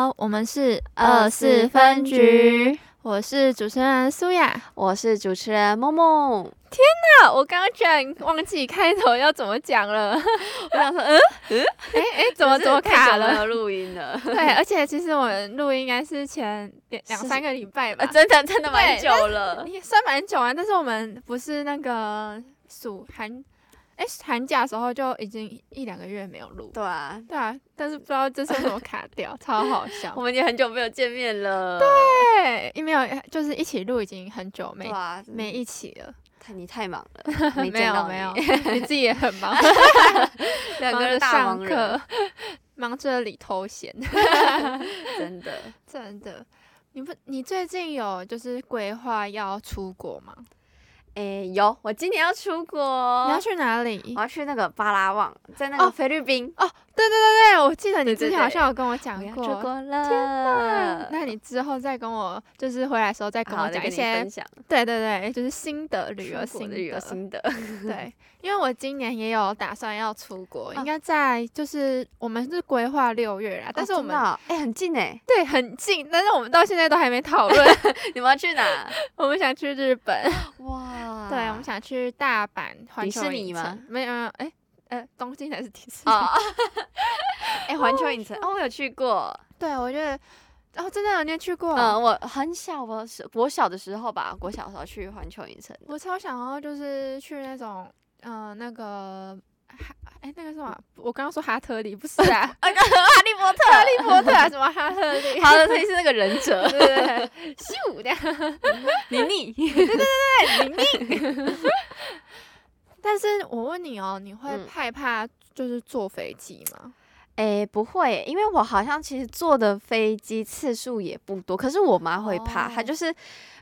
家好，我们是二四分局，我是主持人苏雅，我是主持人梦梦。天哪，我刚刚居然忘记开头要怎么讲了。我想说，嗯嗯，哎哎，怎么怎么卡了？录音了。对，而且其实我们录音应该是前两两三个礼拜吧，真的真的蛮久了，也算蛮久啊。但是我们不是那个暑寒。哎，寒假的时候就已经一两个月没有录，对啊，对啊，但是不知道这次怎么卡掉，超好笑。我们已经很久没有见面了，对，因为没有就是一起录已经很久没没一起了。你太忙了，没没有没有，你自己也很忙，两个人上课，忙着里偷闲，真的真的。你不，你最近有就是规划要出国吗？诶，有，我今年要出国。你要去哪里？我要去那个巴拉望，在那个菲律宾。哦，对对对对，我记得你之前好像有跟我讲过。出国了。天哪！那你之后再跟我，就是回来的时候再跟我讲一些。对对对，就是新的旅游心得。旅游心得。对，因为我今年也有打算要出国，应该在就是我们是规划六月啦，但是我们哎很近哎，对，很近，但是我们到现在都还没讨论。你们要去哪？我们想去日本。哇。对，我们想去大阪环球影城。没有，哎，呃，东京还是迪士尼？哎，环球影城，哦，我有去过。对，我觉得，哦，真的有你去过？嗯，我很小，我是我小的时候吧，我小时候去环球影城。我超想要，就是去那种，嗯，那个哈，哎，那个什么？我刚刚说哈特里，不是啊？哈利波特，哈利波特啊？什么哈特利？哈特利是那个忍者，对对对，咻的，妮妮，对对对对，妮妮。但是我问你哦，你会害怕就是坐飞机吗？诶，不会，因为我好像其实坐的飞机次数也不多。可是我妈会怕，她就是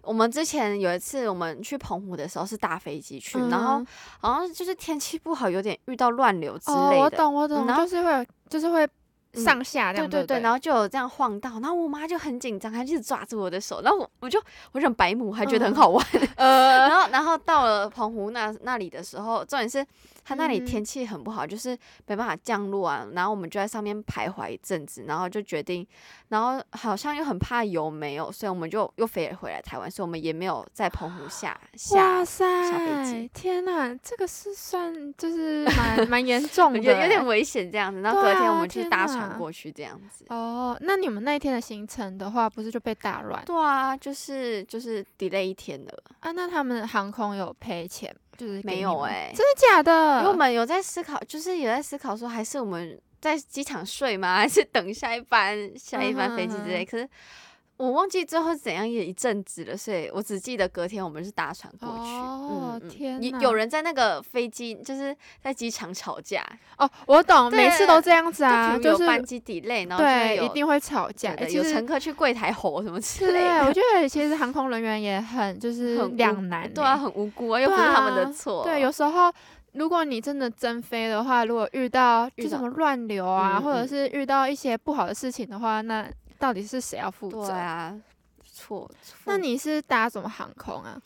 我们之前有一次我们去澎湖的时候是搭飞机去，然后好像就是天气不好，有点遇到乱流之类的。我懂，我懂，然后就是会，就是会。上下这样、嗯、对对对，然后就有这样晃到，然后我妈就很紧张，她一直抓住我的手，然后我我就我很白目，还觉得很好玩，呃，然后然后到了澎湖那那里的时候，重点是。他那里天气很不好，嗯、就是没办法降落啊。然后我们就在上面徘徊一阵子，然后就决定，然后好像又很怕油没有，所以我们就又飞回来台湾，所以我们也没有在澎湖下下下飞机。天哪，这个是算就是蛮蛮严重的，有有点危险这样子。然后隔天我们去搭船过去这样子。啊、哦，那你们那一天的行程的话，不是就被打乱？对啊，就是就是 delay 一天的。啊，那他们航空有赔钱？就是没有哎、欸，真的假的？因为我们有在思考，就是有在思考说，还是我们在机场睡吗？还是等下一班下一班飞机之类？嗯、哼可是。我忘记最后怎样也一阵子了，所以我只记得隔天我们是搭船过去。哦天！有有人在那个飞机，就是在机场吵架。哦，我懂，每次都这样子啊，就是班机 delay，然后对，一定会吵架。有乘客去柜台吼什么之类的。对，我觉得其实航空人员也很就是两难，对啊，很无辜啊，又不是他们的错。对，有时候如果你真的真飞的话，如果遇到就什么乱流啊，或者是遇到一些不好的事情的话，那。到底是谁要负责？对啊，错错。那你是搭什么航空啊？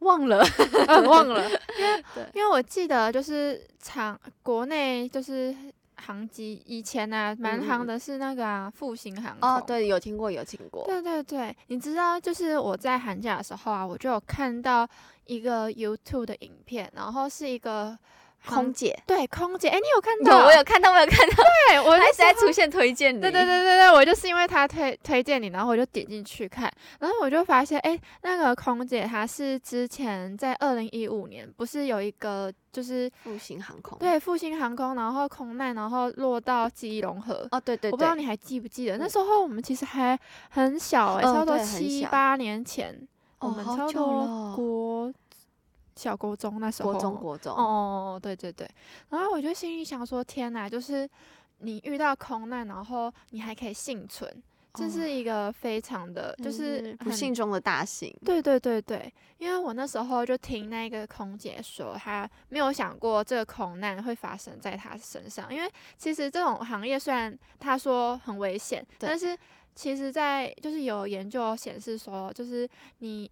忘了，忘了。因为对因为我记得就是长国内就是航机以前啊，蛮航的是那个啊复兴航空。哦，对，有听过，有听过。对对对，你知道，就是我在寒假的时候啊，我就有看到一个 YouTube 的影片，然后是一个。空姐对空姐，哎，你有看到？有，我有看到，我有看到。对，我一直在出现推荐你。对对对对对，我就是因为他推推荐你，然后我就点进去看，然后我就发现，哎，那个空姐她是之前在二零一五年，不是有一个就是复兴航空，对，复兴航空，然后空难，然后落到基隆河。哦，对对对。我不知道你还记不记得，那时候我们其实还很小，哎，差不多七八年前，我们差不多国。小国中那时候，国中国中哦，对对对，然后我就心里想说，天哪，就是你遇到空难，然后你还可以幸存，哦、这是一个非常的，就是不幸中的大幸。对对对对，因为我那时候就听那个空姐说，她没有想过这个空难会发生在她身上，因为其实这种行业虽然她说很危险，但是其实在就是有研究显示说，就是你。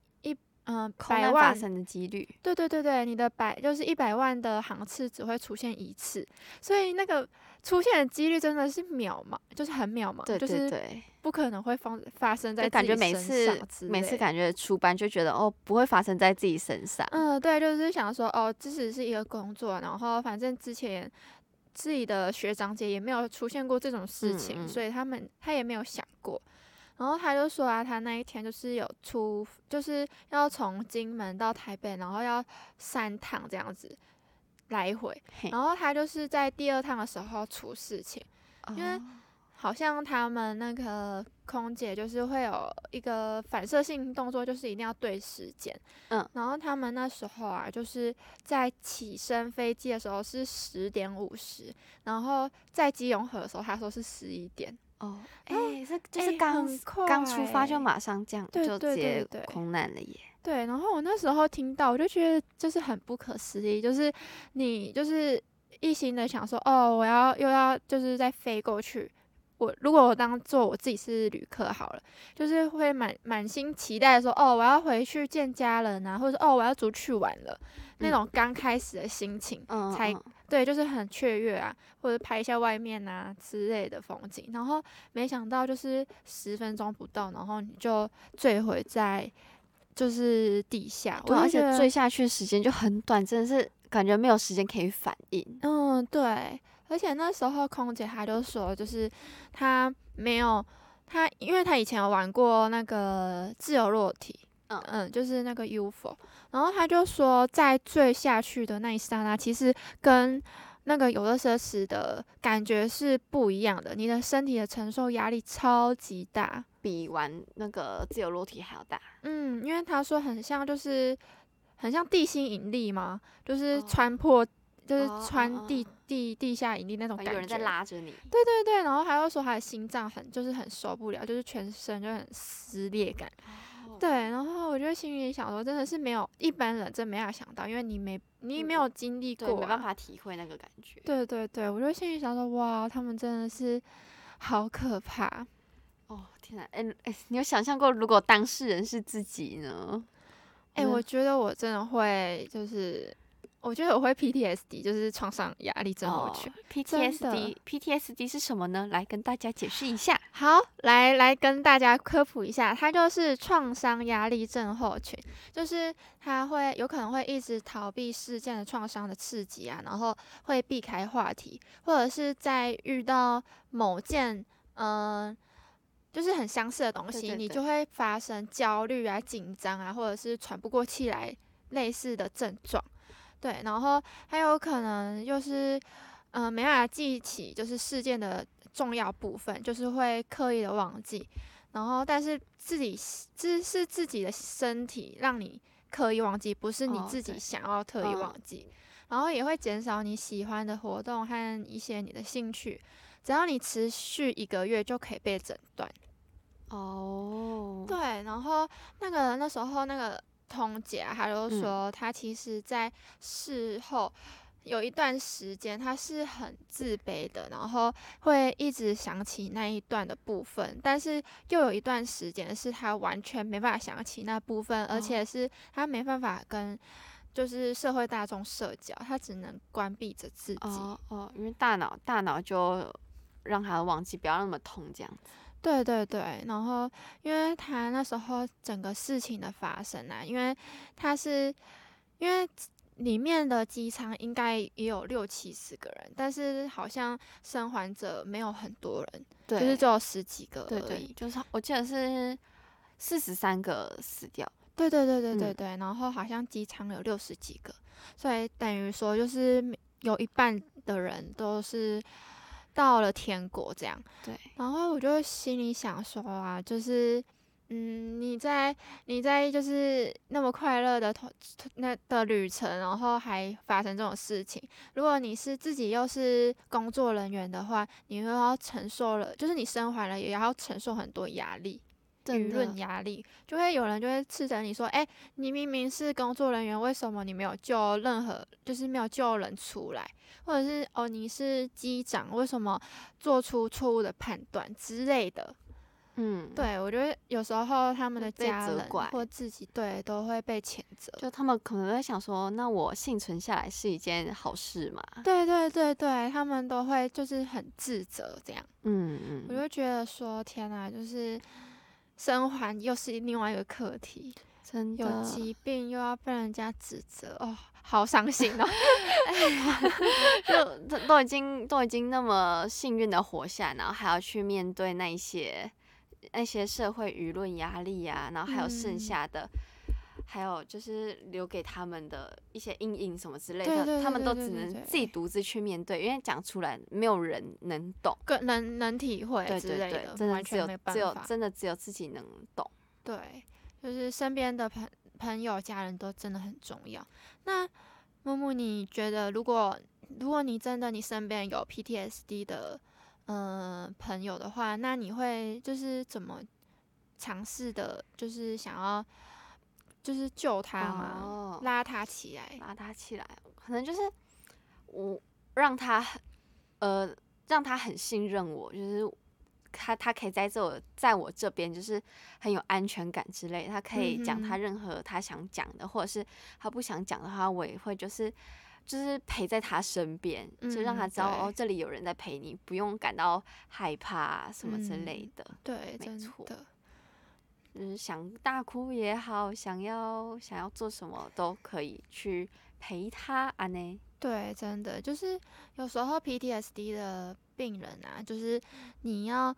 嗯、呃，百万发生的几率。对对对对，你的百就是一百万的航次只会出现一次，所以那个出现的几率真的是渺茫，就是很渺茫，对对对，就是不可能会发发生在自己感觉每次每次感觉出班就觉得哦，不会发生在自己身上。嗯，对，就是想说哦，这只是一个工作，然后反正之前自己的学长姐也没有出现过这种事情，嗯嗯，所以他们他也没有想过。然后他就说啊，他那一天就是有出，就是要从金门到台北，然后要三趟这样子来回。然后他就是在第二趟的时候出事情，因为好像他们那个空姐就是会有一个反射性动作，就是一定要对时间。嗯，然后他们那时候啊，就是在起身飞机的时候是十点五十，然后在基隆河的时候他说是十一点。哦，哎、就是刚刚、欸、出发就马上这样，就直接空难了耶。对，然后我那时候听到，我就觉得就是很不可思议，就是你就是一心的想说，哦，我要又要就是再飞过去。我如果我当做我自己是旅客好了，就是会满满心期待说，哦，我要回去见家人啊，或者哦，我要出去玩了，那种刚开始的心情才。嗯对，就是很雀跃啊，或者拍一下外面啊之类的风景，然后没想到就是十分钟不到，然后你就坠毁在就是地下，对，而且坠下去的时间就很短，真的是感觉没有时间可以反应。嗯，对，而且那时候空姐她就说，就是她没有她，因为她以前有玩过那个自由落体。嗯，就是那个 UFO，然后他就说，在坠下去的那一刹那，其实跟那个游乐设施的感觉是不一样的。你的身体的承受压力超级大，比玩那个自由落体还要大。嗯，因为他说很像，就是很像地心引力嘛，就是穿破，哦、就是穿地、哦、地地下引力那种感觉，有人在拉着你。对对对，然后他又说他的心脏很，就是很受不了，就是全身就很撕裂感。对，然后我觉得心里想说，真的是没有一般人真没法想到，因为你没你没有经历过、啊，没办法体会那个感觉。对对对，我觉得心里想说，哇，他们真的是好可怕。哦天哪，哎哎，你有想象过如果当事人是自己呢？哎，我觉得我真的会就是。我觉得我会 PTSD，就是创伤压力症候群。Oh, PTSD，PTSD 是什么呢？来跟大家解释一下。好，来来跟大家科普一下，它就是创伤压力症候群，就是它会有可能会一直逃避事件的创伤的刺激啊，然后会避开话题，或者是在遇到某件嗯、呃，就是很相似的东西，对对对，你就会发生焦虑啊、紧张啊，或者是喘不过气来类似的症状。对，然后还有可能就是，嗯、呃，没办法记起就是事件的重要部分，就是会刻意的忘记。然后，但是自己这是自己的身体让你刻意忘记，不是你自己想要特意忘记。哦、然后也会减少你喜欢的活动和一些你的兴趣。只要你持续一个月就可以被诊断。哦，对，然后那个那时候那个。空姐啊，他就说她其实，在事后有一段时间，他是很自卑的，然后会一直想起那一段的部分，但是又有一段时间是他完全没办法想起那部分，而且是他没办法跟就是社会大众社交，他只能关闭着自己。哦哦，因为大脑大脑就让他忘记，不要那么痛这样子。对对对，然后因为他那时候整个事情的发生啊，因为他是因为里面的机舱应该也有六七十个人，但是好像生还者没有很多人，对就是只有十几个而已。对对，就是我记得是四十三个死掉。对对对对对对，嗯、然后好像机舱有六十几个，所以等于说就是有一半的人都是。到了天国这样，对，然后我就心里想说啊，就是，嗯，你在你在就是那么快乐的那的旅程，然后还发生这种事情，如果你是自己又是工作人员的话，你又要承受了，就是你生还了也要承受很多压力。舆论压力，就会有人就会斥责你说：“哎、欸，你明明是工作人员，为什么你没有救任何，就是没有救人出来？或者是哦，你是机长，为什么做出错误的判断之类的？”嗯，对，我觉得有时候他们的家人或自己对都会被谴责，就他们可能在想说，那我幸存下来是一件好事嘛？对对对对，他们都会就是很自责这样。嗯嗯，我就觉得说天哪，就是生还又是另外一个课题，真的有疾病又要被人家指责哦，好伤心哦。就都已经都已经那么幸运的活下来，然后还要去面对那一些。那些社会舆论压力啊，然后还有剩下的，嗯、还有就是留给他们的一些阴影什么之类的，他们都只能自己独自去面对，因为讲出来没有人能懂，更能能体会之类的，对对对，真的只有只有真的只有自己能懂。对，就是身边的朋朋友、家人都真的很重要。那木木，你觉得如果如果你真的你身边有 PTSD 的？嗯、呃，朋友的话，那你会就是怎么尝试的？就是想要就是救他嘛？哦、拉他起来，拉他起来，可能就是我让他呃让他很信任我，就是他他可以在这在我这边，就是很有安全感之类。他可以讲他任何他想讲的，嗯、或者是他不想讲的话，我也会就是。就是陪在他身边，嗯、就让他知道哦，这里有人在陪你，不用感到害怕什么之类的。嗯、对，没错。就是想大哭也好，想要想要做什么都可以去陪他啊呢。对，真的就是有时候 PTSD 的病人啊，就是你要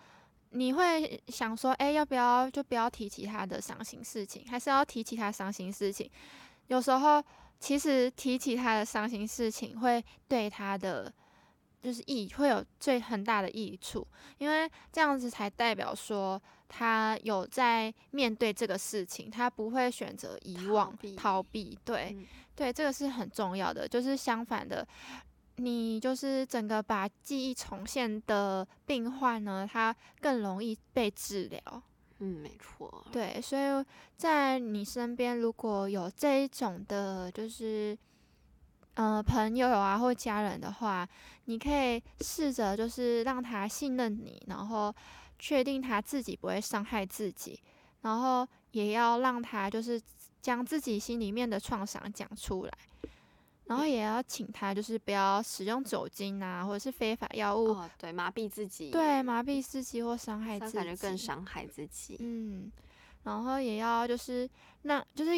你会想说，哎，要不要就不要提起他的伤心事情，还是要提起他伤心事情？有时候。其实提起他的伤心事情，会对他的就是益会有最很大的益处，因为这样子才代表说他有在面对这个事情，他不会选择遗忘、逃避。对，嗯、对，这个是很重要的。就是相反的，你就是整个把记忆重现的病患呢，他更容易被治疗。嗯，没错。对，所以在你身边如果有这一种的，就是呃朋友啊或家人的话，你可以试着就是让他信任你，然后确定他自己不会伤害自己，然后也要让他就是将自己心里面的创伤讲出来。然后也要请他，就是不要使用酒精啊，或者是非法药物，哦、对，麻痹自己，对，麻痹自己或伤害自己，感觉更伤害自己。嗯，然后也要就是，那就是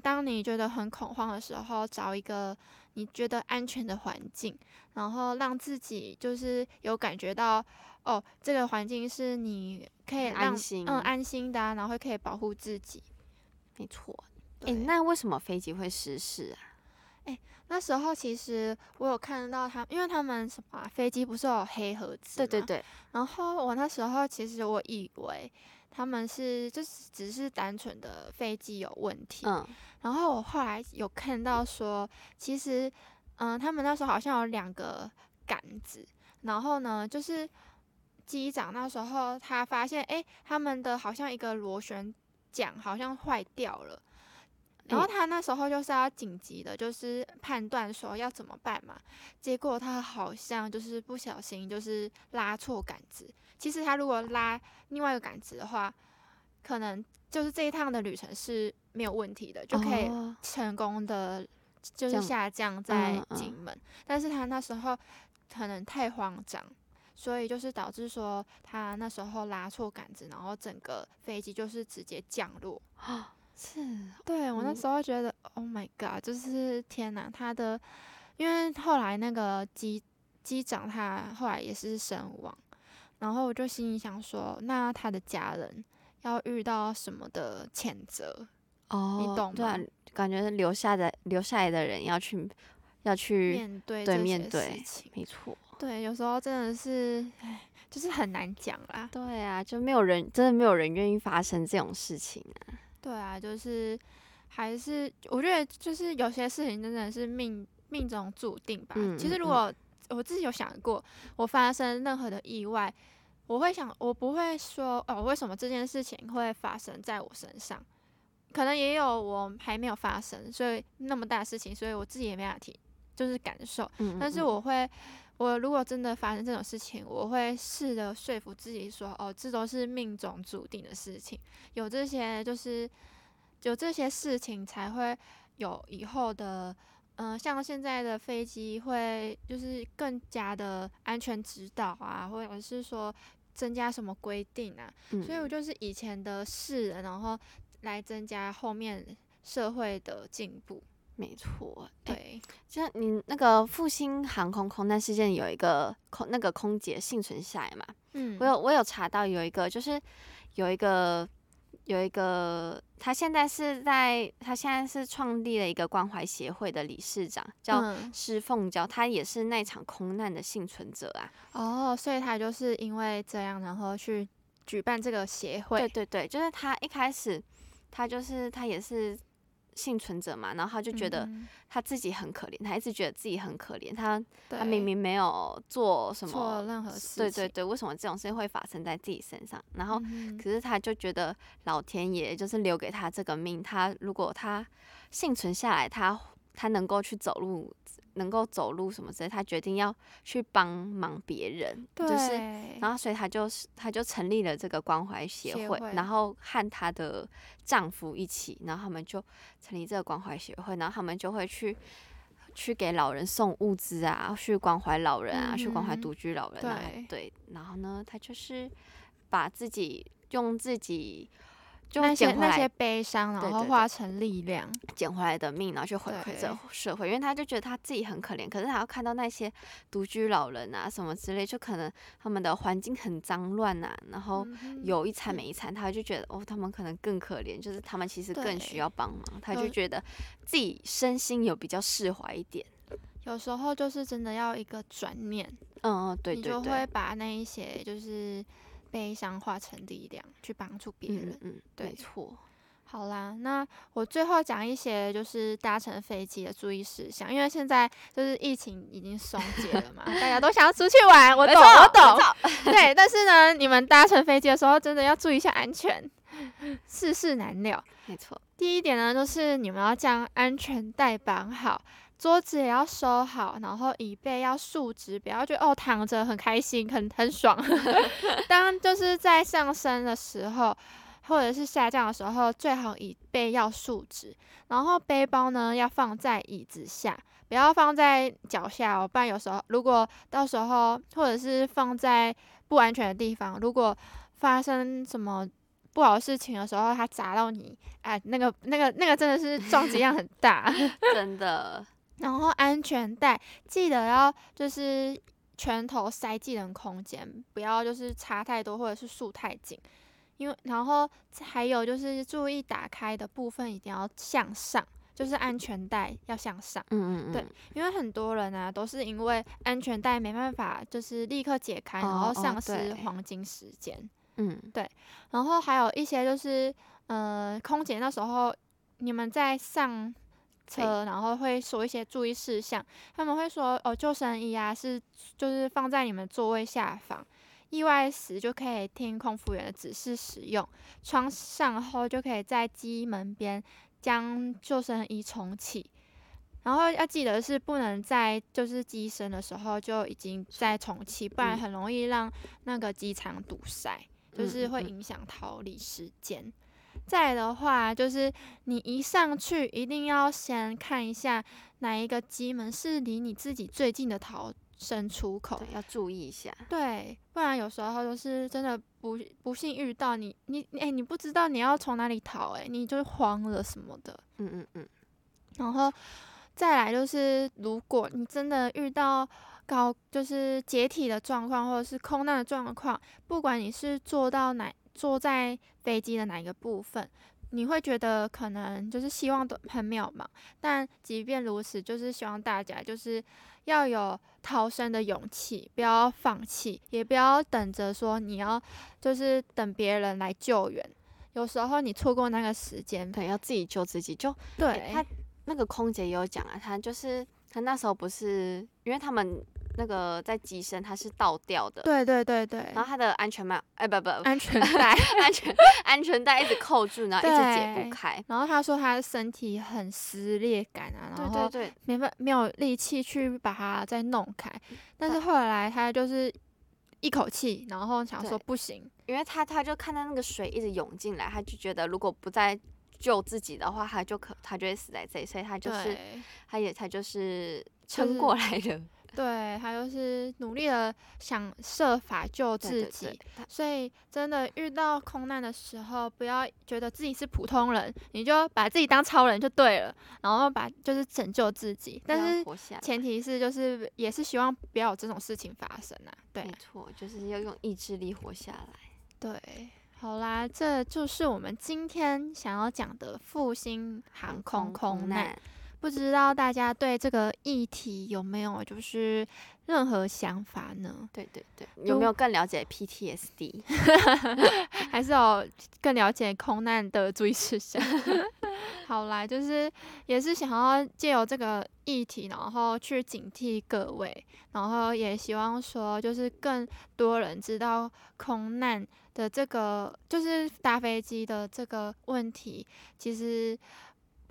当你觉得很恐慌的时候，找一个你觉得安全的环境，然后让自己就是有感觉到，哦，这个环境是你可以让安心，嗯，安心的，啊，然后可以保护自己。没错。哎对，那为什么飞机会失事啊？哎，那时候其实我有看到他，因为他们什么、啊、飞机不是有黑盒子？对对对。然后我那时候其实我以为他们是就是只是单纯的飞机有问题。嗯。然后我后来有看到说，其实嗯，他们那时候好像有两个杆子。然后呢，就是机长那时候他发现，哎，他们的好像一个螺旋桨好像坏掉了。然后他那时候就是要紧急的，就是判断说要怎么办嘛。结果他好像就是不小心就是拉错杆子。其实他如果拉另外一个杆子的话，可能就是这一趟的旅程是没有问题的，就可以成功的就是下降在金门。但是他那时候可能太慌张，所以就是导致说他那时候拉错杆子，然后整个飞机就是直接降落。是，对我那时候觉得、嗯、，Oh my God，就是天哪，他的，因为后来那个机机长他后来也是身亡，然后我就心里想说，那他的家人要遇到什么的谴责？哦，你懂吗？对啊，感觉留下的留下来的人要去要去面对对面对，没错，对，有时候真的是，哎，就是很难讲啦。对啊，就没有人真的没有人愿意发生这种事情啊。对啊，就是还是我觉得就是有些事情真的是命命中注定吧。嗯、其实如果我自己有想过，我发生任何的意外，我会想，我不会说哦，为什么这件事情会发生在我身上？可能也有我还没有发生，所以那么大的事情，所以我自己也没法提，就是感受。嗯嗯，但是我会我如果真的发生这种事情，我会试着说服自己说，哦，这都是命中注定的事情，有这些就是有这些事情才会有以后的，嗯、呃，像现在的飞机会就是更加的安全指导啊，或者是说增加什么规定啊，嗯、所以我就是以前的事，然后来增加后面社会的进步。没错，对，就、像你那个复兴航空空难事件有一个空那个空姐幸存下来嘛？嗯，我有我有查到有一个就是有一个有一个他现在是在他现在是创立了一个关怀协会的理事长，叫施凤娇，他也是那场空难的幸存者啊。哦，所以他就是因为这样，然后去举办这个协会。对对对，就是他一开始他就是他也是。幸存者嘛，然后他就觉得他自己很可怜，嗯、他一直觉得自己很可怜，他他明明没有做什么任何事，对对对，为什么这种事情会发生在自己身上？然后，可是他就觉得老天爷就是留给他这个命，他如果他幸存下来，他他能够去走路。能够走路什么之类，他决定要去帮忙别人，就是，然后所以他就是他就成立了这个关怀协会，然后和她的丈夫一起，然后他们就成立这个关怀协会，然后他们就会去去给老人送物资啊，去关怀老人啊，嗯、去关怀独居老人啊，对，对，然后呢，他就是把自己用自己。就那些那些悲伤，然后化成力量，捡回来的命，然后去回馈这社会。因为他就觉得他自己很可怜，可是他要看到那些独居老人啊什么之类，就可能他们的环境很脏乱啊，然后有一餐没一餐，他就觉得哦，他们可能更可怜，就是他们其实更需要帮忙。他就觉得自己身心有比较释怀一点。有时候就是真的要一个转念，嗯嗯，对对对，你就会把那一些就是。悲伤化成力量去帮助别人，嗯，嗯对，没错。好啦，那我最后讲一些就是搭乘飞机的注意事项，因为现在就是疫情已经松解了嘛，大家都想要出去玩，我懂，我懂。对，但是呢，你们搭乘飞机的时候真的要注意一下安全，世事难料。没错，第一点呢，就是你们要将安全带绑好。桌子也要收好，然后椅背要竖直，不要觉得哦躺着很开心，很很爽。当就是在上升的时候，或者是下降的时候，最好椅背要竖直。然后背包呢要放在椅子下，不要放在脚下哦，不然有时候如果到时候或者是放在不安全的地方，如果发生什么不好的事情的时候，它砸到你，哎，那个那个那个真的是撞击量很大，真的。然后安全带记得要就是拳头塞进人空间，不要就是插太多或者是束太紧，因为然后还有就是注意打开的部分一定要向上，就是安全带要向上。嗯嗯嗯。对，因为很多人啊都是因为安全带没办法就是立刻解开，然后丧失黄金时间。嗯，对。然后还有一些就是呃，空姐那时候你们在上。车，然后会说一些注意事项，他们会说哦，救生衣啊是就是放在你们座位下方，意外时就可以听空服员的指示使用。穿上后就可以在机门边将救生衣重启，然后要记得是不能在就是机身的时候就已经在重启，不然很容易让那个机舱堵塞，就是会影响逃离时间。再的话，就是你一上去，一定要先看一下哪一个机门是离你自己最近的逃生出口，要注意一下。对，不然有时候就是真的不不幸遇到你，你哎、欸，你不知道你要从哪里逃、欸，哎，你就慌了什么的。嗯嗯嗯。然后再来就是，如果你真的遇到高就是解体的状况，或者是空难的状况，不管你是坐到哪。坐在飞机的哪一个部分，你会觉得可能就是希望都很渺茫，但即便如此，就是希望大家就是要有逃生的勇气，不要放弃，也不要等着说你要就是等别人来救援。有时候你错过那个时间，对，要自己救自己。就对、欸、他那个空姐也有讲啊，他就是他那时候不是因为他们那个在机身它是倒吊的，对对对对，然后它的安全帽，哎不不，安全带，安全安全带一直扣住，然后一直解不开。然后他说他的身体很撕裂感啊，然后对对对，没办没有力气去把它再弄开。但是后来他就是一口气，然后想说不行，因为他他就看到那个水一直涌进来，他就觉得如果不再救自己的话，他就可他就会死在这里，所以他就是他也他就是撑过来的。对，他就是努力的想设法救自己，对对对，所以真的遇到空难的时候，不要觉得自己是普通人，你就把自己当超人就对了，然后把就是拯救自己，但是前提是就是也是希望不要有这种事情发生啊。对，没错，就是要用意志力活下来。对，好啦，这就是我们今天想要讲的复兴航空空难。不知道大家对这个议题有没有就是任何想法呢？对对对，有没有更了解 PTSD？还是有更了解空难的注意事项？好啦，就是也是想要借由这个议题，然后去警惕各位，然后也希望说，就是更多人知道空难的这个，就是搭飞机的这个问题，其实。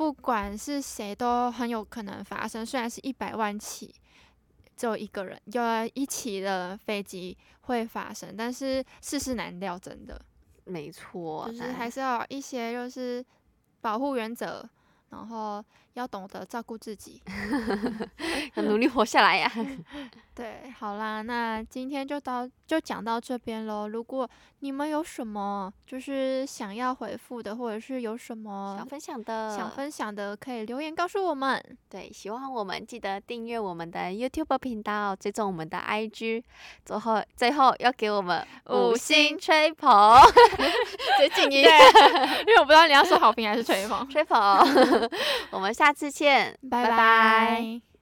不管是谁都很有可能发生，虽然是一百万起，只有一个人，有一起的飞机会发生，但是世事难料，真的。没错，就是还是要一些就是保护原则，然后要懂得照顾自己，要努力活下来呀。对，好啦，那今天就到就讲到这边喽。如果你们有什么就是想要回复的，或者是有什么想分享的，想分享的，可以留言告诉我们。对，喜欢我们记得订阅我们的 YouTube 频道，追踪我们的 IG。最后，最后要给我们五星吹捧，最近一点，因为我不知道你要说好评还是吹捧。吹捧，我们下次见，拜拜。